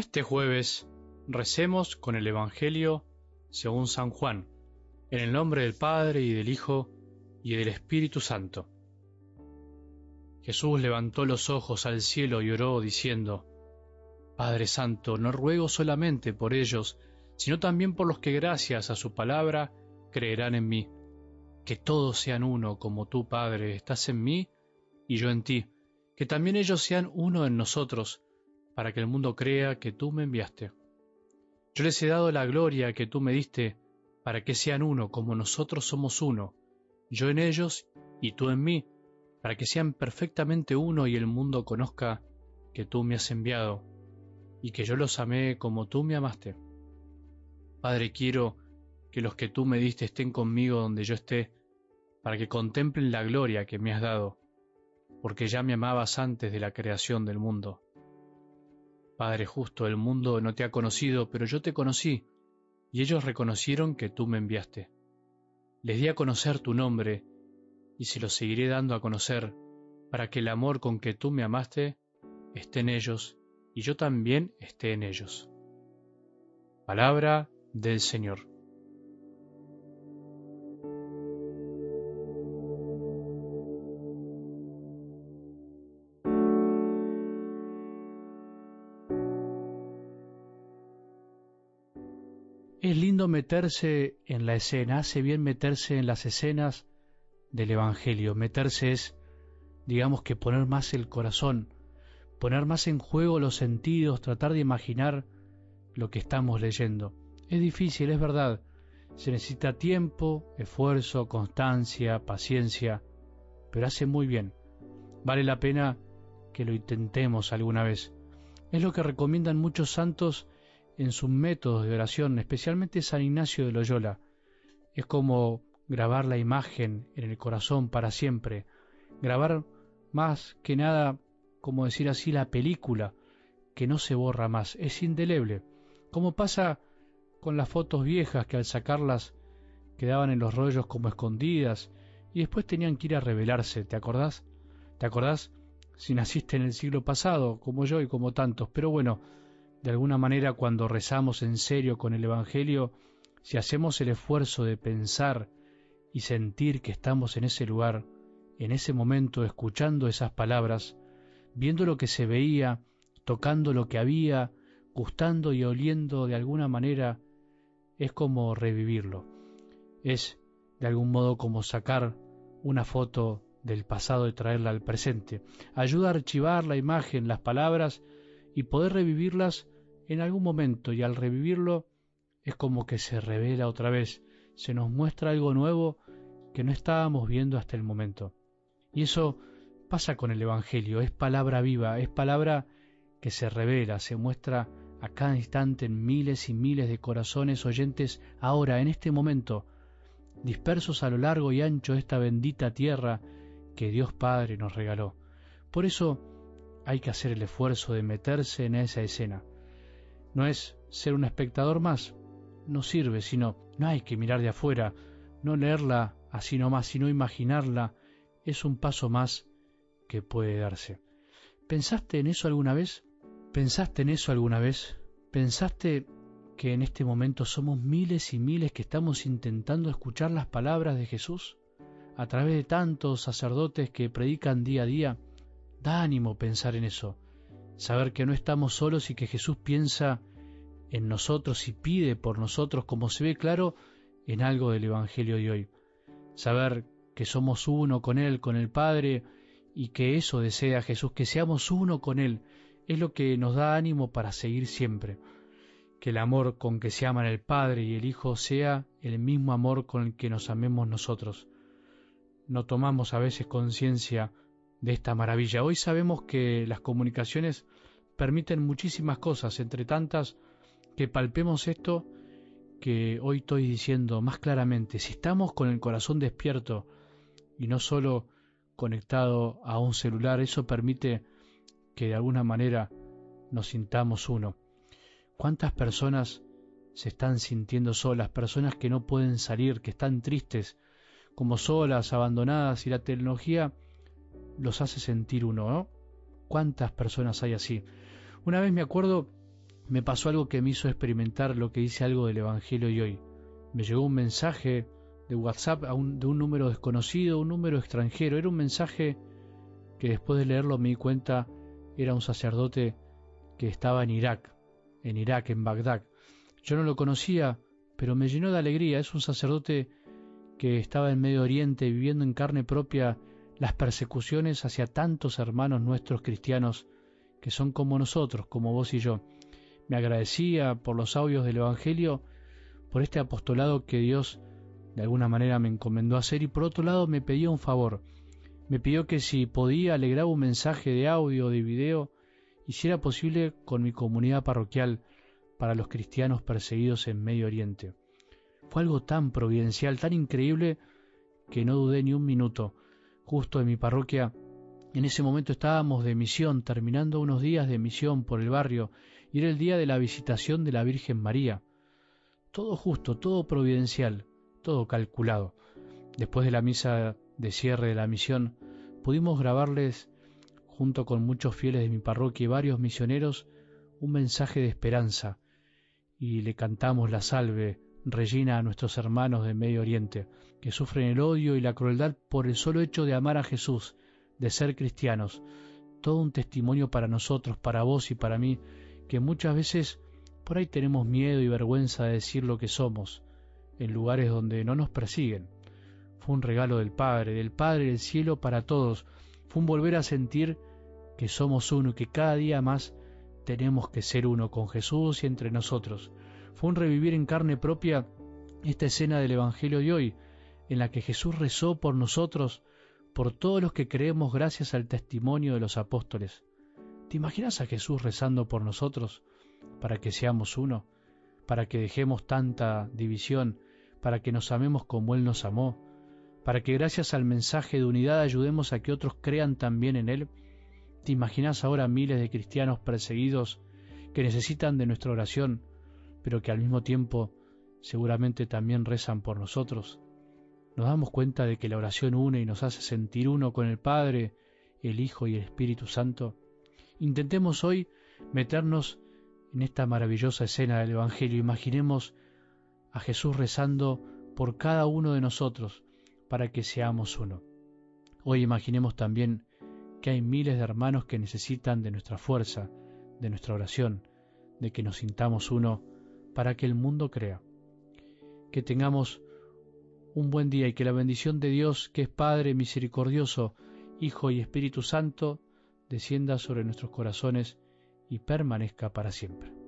este jueves recemos con el Evangelio según San Juan, en el nombre del Padre y del Hijo y del Espíritu Santo. Jesús levantó los ojos al cielo y oró diciendo, Padre Santo, no ruego solamente por ellos, sino también por los que gracias a su palabra creerán en mí. Que todos sean uno como tú, Padre, estás en mí y yo en ti, que también ellos sean uno en nosotros, para que el mundo crea que tú me enviaste. Yo les he dado la gloria que tú me diste, para que sean uno como nosotros somos uno, yo en ellos y tú en mí, para que sean perfectamente uno y el mundo conozca que tú me has enviado, y que yo los amé como tú me amaste. Padre, quiero que los que tú me diste estén conmigo donde yo esté, para que contemplen la gloria que me has dado, porque ya me amabas antes de la creación del mundo. Padre justo, el mundo no te ha conocido, pero yo te conocí, y ellos reconocieron que tú me enviaste. Les di a conocer tu nombre, y se lo seguiré dando a conocer, para que el amor con que tú me amaste esté en ellos, y yo también esté en ellos. Palabra del Señor. Es lindo meterse en la escena, hace bien meterse en las escenas del Evangelio. Meterse es, digamos que poner más el corazón, poner más en juego los sentidos, tratar de imaginar lo que estamos leyendo. Es difícil, es verdad. Se necesita tiempo, esfuerzo, constancia, paciencia, pero hace muy bien. Vale la pena que lo intentemos alguna vez. Es lo que recomiendan muchos santos en sus métodos de oración, especialmente San Ignacio de Loyola. Es como grabar la imagen en el corazón para siempre, grabar más que nada, como decir así, la película, que no se borra más, es indeleble, como pasa con las fotos viejas que al sacarlas quedaban en los rollos como escondidas y después tenían que ir a revelarse, ¿te acordás? ¿Te acordás si naciste en el siglo pasado, como yo y como tantos? Pero bueno, de alguna manera cuando rezamos en serio con el Evangelio, si hacemos el esfuerzo de pensar y sentir que estamos en ese lugar, en ese momento, escuchando esas palabras, viendo lo que se veía, tocando lo que había, gustando y oliendo de alguna manera, es como revivirlo. Es de algún modo como sacar una foto del pasado y traerla al presente. Ayuda a archivar la imagen, las palabras y poder revivirlas en algún momento y al revivirlo es como que se revela otra vez, se nos muestra algo nuevo que no estábamos viendo hasta el momento. Y eso pasa con el Evangelio, es palabra viva, es palabra que se revela, se muestra a cada instante en miles y miles de corazones oyentes ahora, en este momento, dispersos a lo largo y ancho de esta bendita tierra que Dios Padre nos regaló. Por eso hay que hacer el esfuerzo de meterse en esa escena, no es ser un espectador más, no sirve, sino no hay que mirar de afuera, no leerla así nomás, sino imaginarla, es un paso más que puede darse. ¿Pensaste en eso alguna vez? ¿Pensaste en eso alguna vez? ¿Pensaste que en este momento somos miles y miles que estamos intentando escuchar las palabras de Jesús? A través de tantos sacerdotes que predican día a día, da ánimo pensar en eso saber que no estamos solos y que Jesús piensa en nosotros y pide por nosotros, como se ve claro en algo del Evangelio de hoy. Saber que somos uno con Él, con el Padre, y que eso desea Jesús, que seamos uno con Él, es lo que nos da ánimo para seguir siempre. Que el amor con que se aman el Padre y el Hijo sea el mismo amor con el que nos amemos nosotros. No tomamos a veces conciencia de esta maravilla. Hoy sabemos que las comunicaciones permiten muchísimas cosas, entre tantas que palpemos esto que hoy estoy diciendo más claramente. Si estamos con el corazón despierto y no solo conectado a un celular, eso permite que de alguna manera nos sintamos uno. ¿Cuántas personas se están sintiendo solas? Personas que no pueden salir, que están tristes, como solas, abandonadas y la tecnología los hace sentir uno, ¿no? ¿Cuántas personas hay así? Una vez me acuerdo me pasó algo que me hizo experimentar lo que dice algo del Evangelio y hoy. Me llegó un mensaje de WhatsApp de un número desconocido, un número extranjero. Era un mensaje que después de leerlo me di cuenta era un sacerdote que estaba en Irak, en Irak, en Bagdad. Yo no lo conocía, pero me llenó de alegría. Es un sacerdote que estaba en Medio Oriente viviendo en carne propia las persecuciones hacia tantos hermanos nuestros cristianos que son como nosotros, como vos y yo. Me agradecía por los audios del Evangelio, por este apostolado que Dios de alguna manera me encomendó hacer y por otro lado me pedía un favor. Me pidió que si podía alegrar un mensaje de audio de video, hiciera posible con mi comunidad parroquial para los cristianos perseguidos en Medio Oriente. Fue algo tan providencial, tan increíble, que no dudé ni un minuto. Justo en mi parroquia, en ese momento estábamos de misión, terminando unos días de misión por el barrio, y era el día de la visitación de la Virgen María. Todo justo, todo providencial, todo calculado. Después de la misa de cierre de la misión, pudimos grabarles, junto con muchos fieles de mi parroquia y varios misioneros, un mensaje de esperanza, y le cantamos la salve, Regina, a nuestros hermanos de Medio Oriente, que sufren el odio y la crueldad por el solo hecho de amar a Jesús, de ser cristianos. Todo un testimonio para nosotros, para vos y para mí, que muchas veces por ahí tenemos miedo y vergüenza de decir lo que somos, en lugares donde no nos persiguen. Fue un regalo del Padre, del Padre del cielo para todos. Fue un volver a sentir que somos uno y que cada día más tenemos que ser uno con Jesús y entre nosotros. Fue un revivir en carne propia esta escena del Evangelio de hoy, en la que Jesús rezó por nosotros, por todos los que creemos gracias al testimonio de los apóstoles. ¿Te imaginas a Jesús rezando por nosotros para que seamos uno, para que dejemos tanta división, para que nos amemos como Él nos amó, para que gracias al mensaje de unidad ayudemos a que otros crean también en Él. ¿Te imaginas ahora miles de cristianos perseguidos que necesitan de nuestra oración, pero que al mismo tiempo seguramente también rezan por nosotros? Nos damos cuenta de que la oración une y nos hace sentir uno con el Padre, el Hijo y el Espíritu Santo. Intentemos hoy meternos en esta maravillosa escena del Evangelio. Imaginemos a Jesús rezando por cada uno de nosotros para que seamos uno. Hoy imaginemos también que hay miles de hermanos que necesitan de nuestra fuerza, de nuestra oración, de que nos sintamos uno para que el mundo crea. Que tengamos un buen día y que la bendición de Dios, que es Padre misericordioso, Hijo y Espíritu Santo, descienda sobre nuestros corazones y permanezca para siempre.